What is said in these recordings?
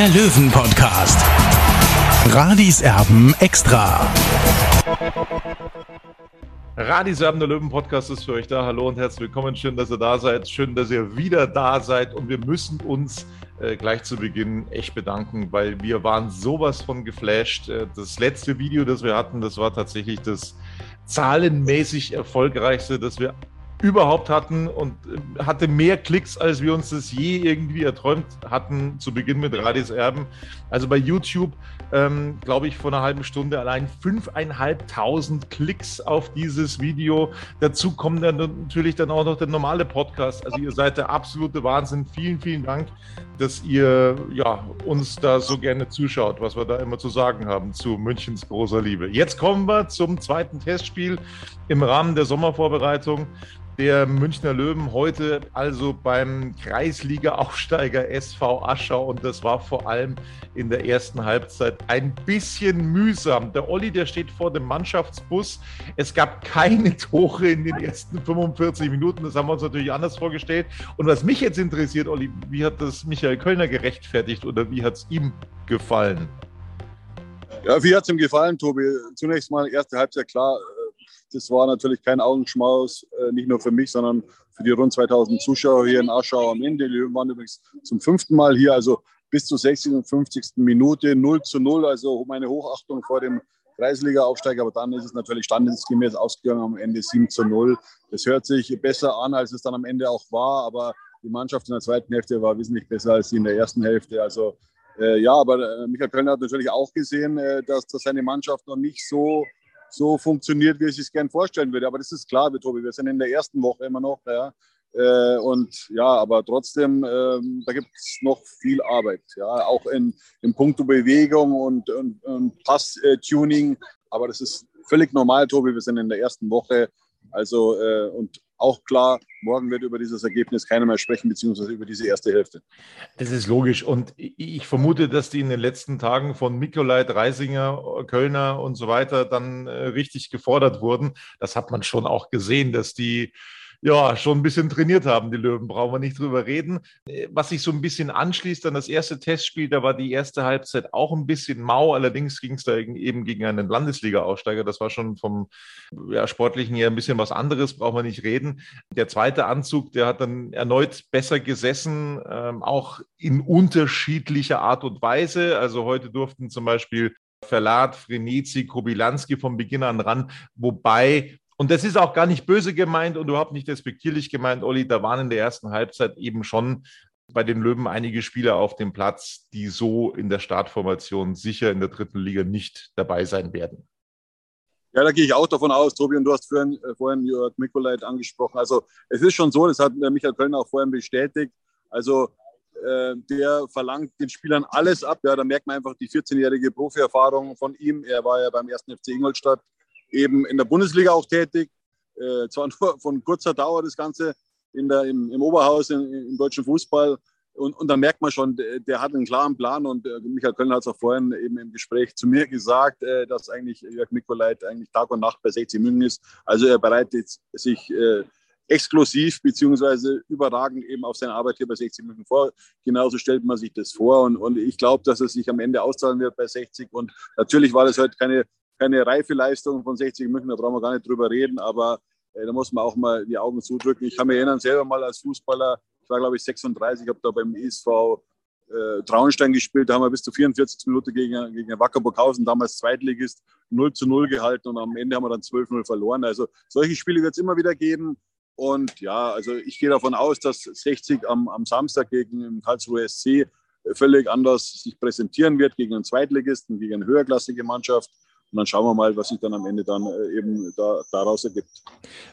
der Löwen-Podcast. Radis Erben extra. Radis Erben, der Löwen-Podcast ist für euch da. Hallo und herzlich willkommen. Schön, dass ihr da seid. Schön, dass ihr wieder da seid. Und wir müssen uns äh, gleich zu Beginn echt bedanken, weil wir waren sowas von geflasht. Äh, das letzte Video, das wir hatten, das war tatsächlich das zahlenmäßig erfolgreichste, das wir überhaupt hatten und äh, hatte mehr Klicks, als wir uns das je irgendwie erträumt hatten zu Beginn mit Radis Erben. Also bei YouTube, ähm, glaube ich, vor einer halben Stunde allein 5.500 Klicks auf dieses Video. Dazu kommt dann natürlich dann auch noch der normale Podcast. Also ihr seid der absolute Wahnsinn. Vielen, vielen Dank, dass ihr ja, uns da so gerne zuschaut, was wir da immer zu sagen haben zu Münchens großer Liebe. Jetzt kommen wir zum zweiten Testspiel im Rahmen der Sommervorbereitung der Münchner Löwen heute also beim Kreisliga-Aufsteiger SV Aschau und das war vor allem in der ersten Halbzeit ein bisschen mühsam. Der Olli, der steht vor dem Mannschaftsbus. Es gab keine Tore in den ersten 45 Minuten. Das haben wir uns natürlich anders vorgestellt. Und was mich jetzt interessiert, Olli, wie hat das Michael Kölner gerechtfertigt oder wie hat es ihm gefallen? Ja, wie hat es ihm gefallen, Tobi? Zunächst mal erste Halbzeit klar das war natürlich kein Augenschmaus, äh, nicht nur für mich, sondern für die rund 2000 Zuschauer hier in Aschau am Ende. Die waren übrigens zum fünften Mal hier, also bis zur 60. und 50. Minute 0 zu 0. Also meine Hochachtung vor dem Kreisliga-Aufsteiger, aber dann ist es natürlich standesgemäß ausgegangen am Ende 7 zu 0. Das hört sich besser an, als es dann am Ende auch war, aber die Mannschaft in der zweiten Hälfte war wesentlich besser als sie in der ersten Hälfte. Also äh, ja, aber äh, Michael Kölner hat natürlich auch gesehen, äh, dass, dass seine Mannschaft noch nicht so so funktioniert, wie sich es gern vorstellen würde. Aber das ist klar, Tobi, wir sind in der ersten Woche immer noch. Ja. Äh, und ja, aber trotzdem, äh, da gibt es noch viel Arbeit. Ja, auch in, in puncto Bewegung und, und, und Pass-Tuning. Aber das ist völlig normal, Tobi. Wir sind in der ersten Woche. Also, äh, und auch klar, morgen wird über dieses Ergebnis keiner mehr sprechen, beziehungsweise über diese erste Hälfte. Das ist logisch. Und ich vermute, dass die in den letzten Tagen von Mikolai, Reisinger, Kölner und so weiter dann äh, richtig gefordert wurden. Das hat man schon auch gesehen, dass die ja, schon ein bisschen trainiert haben, die Löwen, brauchen wir nicht drüber reden. Was sich so ein bisschen anschließt an das erste Testspiel, da war die erste Halbzeit auch ein bisschen mau, allerdings ging es da eben gegen einen Landesliga-Aufsteiger. Das war schon vom ja, Sportlichen her ein bisschen was anderes, brauchen wir nicht reden. Der zweite Anzug, der hat dann erneut besser gesessen, ähm, auch in unterschiedlicher Art und Weise. Also heute durften zum Beispiel Verlat, Frenizi, Kobilanski von Beginn an ran, wobei und das ist auch gar nicht böse gemeint und überhaupt nicht respektierlich gemeint, Olli. Da waren in der ersten Halbzeit eben schon bei den Löwen einige Spieler auf dem Platz, die so in der Startformation sicher in der dritten Liga nicht dabei sein werden. Ja, da gehe ich auch davon aus, Tobi, und du hast vorhin, äh, vorhin Jörg Mikolait angesprochen. Also es ist schon so, das hat Michael Kölner auch vorhin bestätigt. Also äh, der verlangt den Spielern alles ab. Ja, da merkt man einfach die 14-jährige Profierfahrung von ihm. Er war ja beim ersten FC Ingolstadt eben in der Bundesliga auch tätig. Äh, zwar nur von kurzer Dauer das Ganze in der, im, im Oberhaus in, im deutschen Fußball. Und, und da merkt man schon, der, der, hat einen klaren Plan. Und äh, Michael Kölner hat es auch vorhin eben im Gespräch zu mir gesagt, äh, dass eigentlich Jörg Mikolait eigentlich Tag und Nacht bei 60 München ist. Also er bereitet sich äh, exklusiv beziehungsweise überragend eben auf seine Arbeit hier bei 60 München vor. Genauso stellt man sich das vor. Und, und ich glaube, dass es sich am Ende auszahlen wird bei 60. Und natürlich war das heute keine keine reife Leistung von 60 München, da brauchen wir gar nicht drüber reden, aber äh, da muss man auch mal die Augen zudrücken. Ich kann mich erinnern, selber mal als Fußballer, ich war glaube ich 36, habe da beim ISV äh, Traunstein gespielt, da haben wir bis zu 44 Minuten gegen, gegen Wacker damals Zweitligist, 0 zu 0 gehalten und am Ende haben wir dann 12-0 verloren. Also solche Spiele wird es immer wieder geben. Und ja, also ich gehe davon aus, dass 60 am, am Samstag gegen Karlsruhe SC völlig anders sich präsentieren wird gegen einen Zweitligisten, gegen eine höherklassige Mannschaft. Und dann schauen wir mal, was sich dann am Ende dann äh, eben da, daraus ergibt.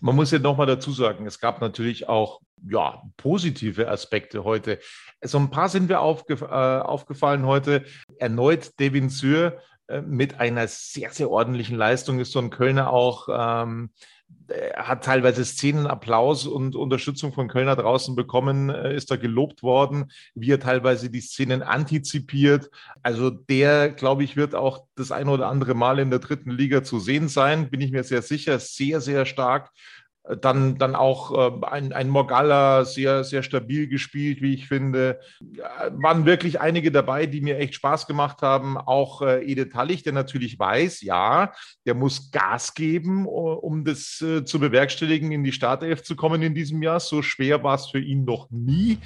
Man muss ja nochmal dazu sagen, es gab natürlich auch ja, positive Aspekte heute. So ein paar sind wir aufgef äh, aufgefallen heute. Erneut Devin Sür äh, mit einer sehr, sehr ordentlichen Leistung ist so ein Kölner auch ähm, hat teilweise Szenenapplaus und Unterstützung von Kölner draußen bekommen, äh, ist da gelobt worden, wie er teilweise die Szenen antizipiert. Also der, glaube ich, wird auch das ein oder andere Mal in der dritten Liga zu sehen sein, bin ich mir sehr sicher. Sehr, sehr stark dann, dann auch äh, ein, ein Morgalla sehr, sehr stabil gespielt, wie ich finde. Ja, waren wirklich einige dabei, die mir echt Spaß gemacht haben. Auch äh, Ede Tallich, der natürlich weiß, ja, der muss Gas geben, um das äh, zu bewerkstelligen, in die Startelf zu kommen in diesem Jahr. So schwer war es für ihn noch nie.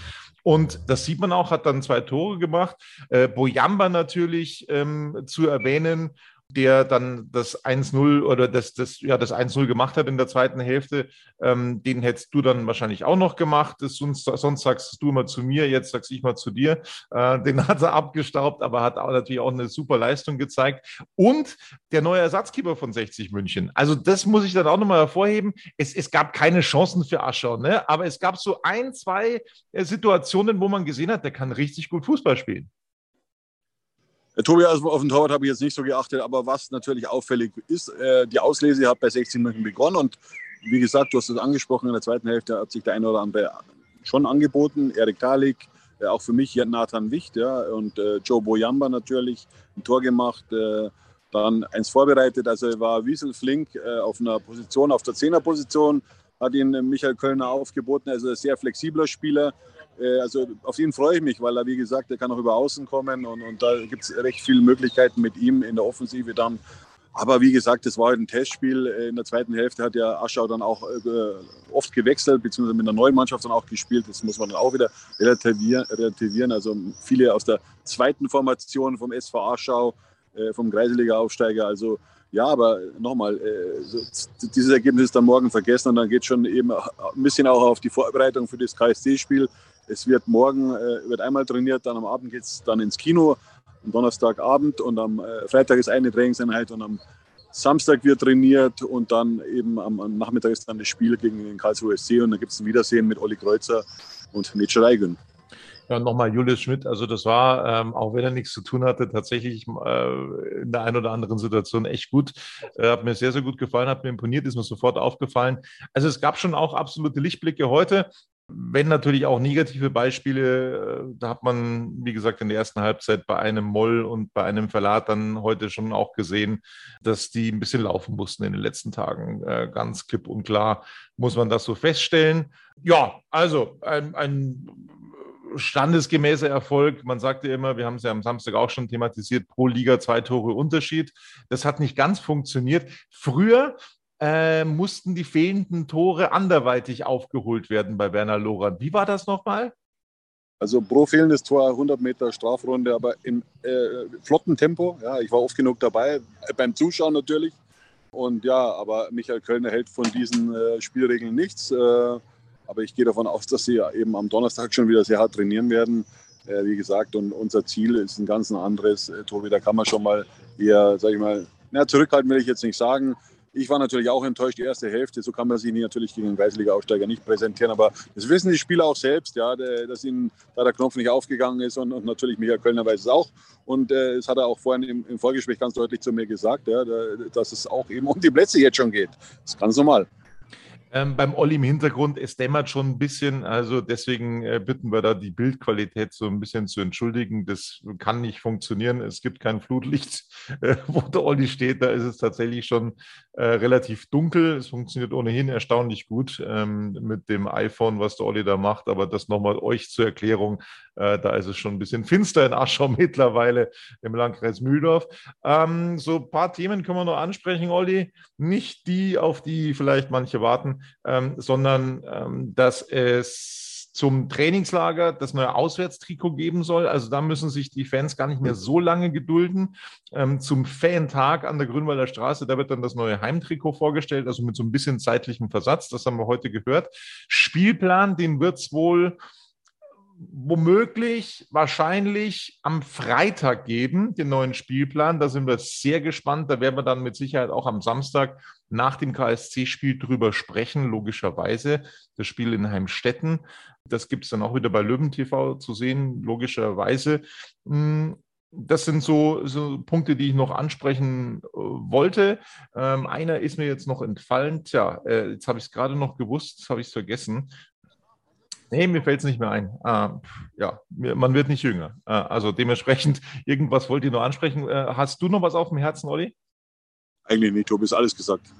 Und das sieht man auch, hat dann zwei Tore gemacht. Äh, Boyamba natürlich ähm, zu erwähnen der dann das 1-0 oder das, das, ja, das 1-0 gemacht hat in der zweiten Hälfte, ähm, den hättest du dann wahrscheinlich auch noch gemacht. Das, sonst, sonst sagst du immer zu mir, jetzt sagst ich mal zu dir. Äh, den hat er abgestaubt, aber hat auch natürlich auch eine super Leistung gezeigt. Und der neue Ersatzkeeper von 60 München. Also das muss ich dann auch nochmal hervorheben. Es, es gab keine Chancen für Aschau, ne? aber es gab so ein, zwei äh, Situationen, wo man gesehen hat, der kann richtig gut Fußball spielen. Tobi, also auf den Torwart habe ich jetzt nicht so geachtet, aber was natürlich auffällig ist, äh, die Auslese hat bei 16 München begonnen und wie gesagt, du hast es angesprochen, in der zweiten Hälfte hat sich der eine oder andere schon angeboten. Erik Dalik, äh, auch für mich Nathan Wicht ja, und äh, Joe Boyamba natürlich ein Tor gemacht, äh, dann eins vorbereitet. Also war wieselflink äh, auf einer Position, auf der Zehnerposition, hat ihn Michael Kölner aufgeboten, also ein sehr flexibler Spieler. Äh, also auf ihn freue ich mich, weil er, wie gesagt, er kann auch über Außen kommen und, und da gibt es recht viele Möglichkeiten mit ihm in der Offensive dann. Aber wie gesagt, das war halt ein Testspiel. In der zweiten Hälfte hat ja Aschau dann auch äh, oft gewechselt, beziehungsweise mit einer neuen Mannschaft dann auch gespielt. Das muss man dann auch wieder relativieren. Also viele aus der zweiten Formation vom SV Aschau, äh, vom Kreisliga-Aufsteiger. Also ja, aber nochmal, dieses Ergebnis ist dann morgen vergessen und dann geht es schon eben ein bisschen auch auf die Vorbereitung für das KSC-Spiel. Es wird morgen äh, wird einmal trainiert, dann am Abend geht es dann ins Kino, am Donnerstagabend und am äh, Freitag ist eine Trainingseinheit und am Samstag wird trainiert und dann eben am, Nachmittag ist dann das Spiel gegen den Karlsruhe SC und dann gibt es ein Wiedersehen mit Olli Kreuzer und Nietzsche Reigün. Ja, nochmal Julius Schmidt. Also das war, ähm, auch wenn er nichts zu tun hatte, tatsächlich äh, in der einen oder anderen Situation echt gut. Äh, hat mir sehr, sehr gut gefallen, hat mir imponiert, ist mir sofort aufgefallen. Also es gab schon auch absolute Lichtblicke heute. Wenn natürlich auch negative Beispiele, äh, da hat man, wie gesagt, in der ersten Halbzeit bei einem Moll und bei einem Verlat dann heute schon auch gesehen, dass die ein bisschen laufen mussten in den letzten Tagen. Äh, ganz klipp und klar muss man das so feststellen. Ja, also ein, ein standesgemäßer Erfolg. Man sagte immer, wir haben es ja am Samstag auch schon thematisiert, pro Liga zwei Tore Unterschied. Das hat nicht ganz funktioniert. Früher äh, mussten die fehlenden Tore anderweitig aufgeholt werden bei Werner Lorand. Wie war das nochmal? Also pro fehlendes Tor 100 Meter Strafrunde, aber im äh, flotten Tempo. Ja, ich war oft genug dabei, äh, beim Zuschauen natürlich. Und ja, aber Michael Kölner hält von diesen äh, Spielregeln nichts. Äh, aber ich gehe davon aus, dass sie eben am Donnerstag schon wieder sehr hart trainieren werden. Äh, wie gesagt, und unser Ziel ist ein ganz anderes. Tobi, da kann man schon mal eher, sag ich mal, na, zurückhalten will ich jetzt nicht sagen. Ich war natürlich auch enttäuscht, die erste Hälfte. So kann man sich natürlich gegen den Kreisliga-Aufsteiger nicht präsentieren. Aber das wissen die Spieler auch selbst, ja, dass ihnen da der Knopf nicht aufgegangen ist. Und, und natürlich Michael Kölner weiß es auch. Und äh, das hat er auch vorhin im, im, Vorgespräch ganz deutlich zu mir gesagt, ja, dass es auch eben um die Plätze jetzt schon geht. Das ist ganz normal. Ähm, beim Olli im Hintergrund, es dämmert schon ein bisschen, also deswegen äh, bitten wir da die Bildqualität so ein bisschen zu entschuldigen. Das kann nicht funktionieren. Es gibt kein Flutlicht, äh, wo der Olli steht. Da ist es tatsächlich schon äh, relativ dunkel. Es funktioniert ohnehin erstaunlich gut ähm, mit dem iPhone, was der Olli da macht. Aber das nochmal euch zur Erklärung. Äh, da ist es schon ein bisschen finster in Aschau mittlerweile im Landkreis Mühldorf. Ähm, so ein paar Themen können wir noch ansprechen, Olli. Nicht die, auf die vielleicht manche warten ähm, sondern ähm, dass es zum Trainingslager das neue Auswärtstrikot geben soll. Also da müssen sich die Fans gar nicht mehr so lange gedulden. Ähm, zum Fan-Tag an der Grünwalder Straße, da wird dann das neue Heimtrikot vorgestellt, also mit so ein bisschen zeitlichem Versatz. Das haben wir heute gehört. Spielplan, den wird es wohl womöglich, wahrscheinlich am Freitag geben, den neuen Spielplan. Da sind wir sehr gespannt. Da werden wir dann mit Sicherheit auch am Samstag nach dem KSC-Spiel drüber sprechen, logischerweise. Das Spiel in Heimstetten. Das gibt es dann auch wieder bei Löwen TV zu sehen, logischerweise. Hm, das sind so, so, Punkte, die ich noch ansprechen äh, wollte. Ähm, einer ist mir jetzt noch entfallen. Tja, äh, jetzt habe ich es gerade noch gewusst, habe ich es vergessen. Nee, mir fällt es nicht mehr ein. Äh, ja, man wird nicht jünger. Äh, also dementsprechend, irgendwas wollt ihr noch ansprechen. Äh, hast du noch was auf dem Herzen, Olli? Eigentlich nicht, Tobi, ist alles gesagt.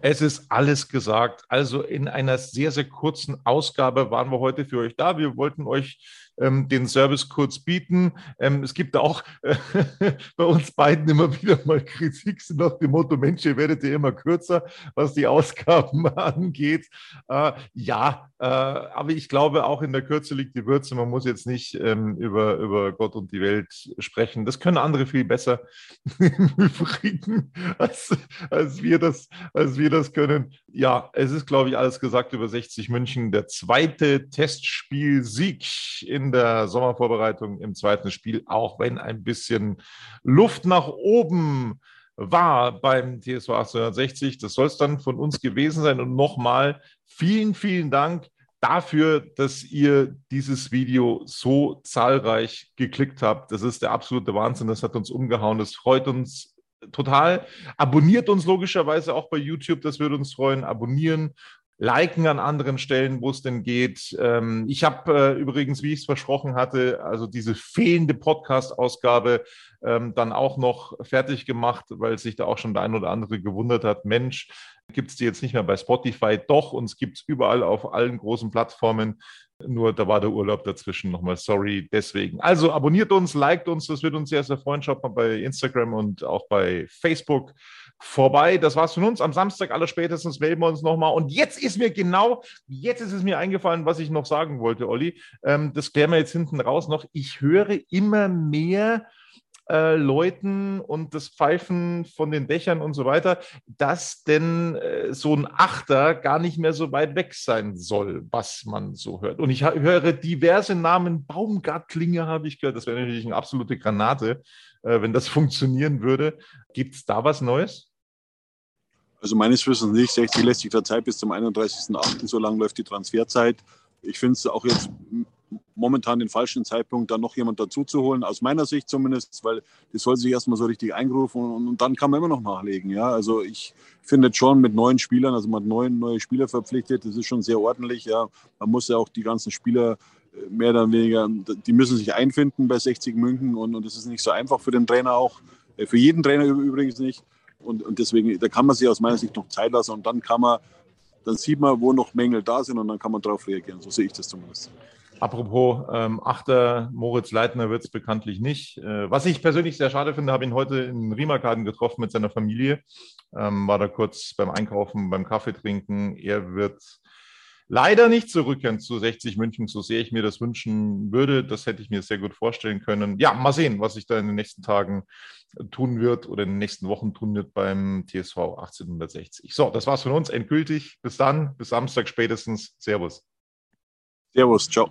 Es ist alles gesagt. Also in einer sehr, sehr kurzen Ausgabe waren wir heute für euch da. Wir wollten euch ähm, den Service kurz bieten. Ähm, es gibt auch äh, bei uns beiden immer wieder mal Kritik nach dem Motto, Mensch, ihr werdet ja immer kürzer, was die Ausgaben angeht. Äh, ja, äh, aber ich glaube, auch in der Kürze liegt die Würze. Man muss jetzt nicht ähm, über, über Gott und die Welt sprechen. Das können andere viel besser im Übrigen, als, als, wir das, als wir das können. Ja, es ist, glaube ich, alles gesagt über 60 München. Der zweite Testspiel-Sieg in der Sommervorbereitung im zweiten Spiel, auch wenn ein bisschen Luft nach oben war beim TSV 1860. Das soll es dann von uns gewesen sein. Und nochmal vielen, vielen Dank dafür, dass ihr dieses Video so zahlreich geklickt habt. Das ist der absolute Wahnsinn. Das hat uns umgehauen. Das freut uns total. Abonniert uns logischerweise auch bei YouTube. Das würde uns freuen. Abonnieren liken an anderen Stellen, wo es denn geht. Ähm, ich habe äh, übrigens, wie ich es versprochen hatte, also diese fehlende Podcast-Ausgabe ähm, dann auch noch fertig gemacht, weil sich da auch schon der ein oder andere gewundert hat, Mensch, gibt es die jetzt nicht mehr bei Spotify? Doch, uns gibt es überall auf allen großen Plattformen. Nur da war der Urlaub dazwischen nochmal. Sorry, deswegen. Also abonniert uns, liked uns, das wird uns sehr, sehr freuen. Schaut mal bei Instagram und auch bei Facebook vorbei. Das war's von uns. Am Samstag aller spätestens melden wir uns nochmal. Und jetzt ist mir genau, jetzt ist es mir eingefallen, was ich noch sagen wollte, Olli. Ähm, das klären wir jetzt hinten raus noch. Ich höre immer mehr äh, Leuten und das Pfeifen von den Dächern und so weiter, dass denn äh, so ein Achter gar nicht mehr so weit weg sein soll, was man so hört. Und ich höre diverse Namen, Baumgartlinge habe ich gehört, das wäre natürlich eine absolute Granate, äh, wenn das funktionieren würde. Gibt es da was Neues? Also meines Wissens nicht. 60 lässt sich der Zeit bis zum 31.08. So lange läuft die Transferzeit. Ich finde es auch jetzt momentan den falschen Zeitpunkt, da noch jemand dazu zu holen, aus meiner Sicht zumindest, weil die soll sich erstmal so richtig eingerufen und, und, dann kann man immer noch nachlegen. Ja? Also ich finde schon mit neuen Spielern, also man hat neun neue Spieler verpflichtet, das ist schon sehr ordentlich. Ja? Man muss ja auch die ganzen Spieler äh, mehr oder weniger, die müssen sich einfinden bei 60 München und, und das ist nicht so einfach für den Trainer auch, äh, für jeden Trainer übrigens nicht. Und, und deswegen, da kann man sich aus meiner Sicht noch Zeit lassen und dann kann man, dann sieht man, wo noch Mängel da sind und dann kann man darauf reagieren. So sehe ich das zumindest. Apropos ähm, Achter, Moritz Leitner wird es bekanntlich nicht. Äh, was ich persönlich sehr schade finde, habe ihn heute in Riemerkaden getroffen mit seiner Familie. Ähm, war da kurz beim Einkaufen, beim Kaffee trinken. Er wird leider nicht zurückkehren zu 60 München, so sehr ich mir das wünschen würde. Das hätte ich mir sehr gut vorstellen können. Ja, mal sehen, was sich da in den nächsten Tagen tun wird oder in den nächsten Wochen tun wird beim TSV 1860. So, das war's von uns endgültig. Bis dann, bis Samstag spätestens. Servus. Servus, ciao.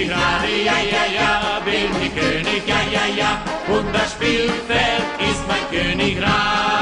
Ich gerade, ja, ja, ja, bin ich König, ja, ja, ja, und das Spielfeld ist mein Königreich.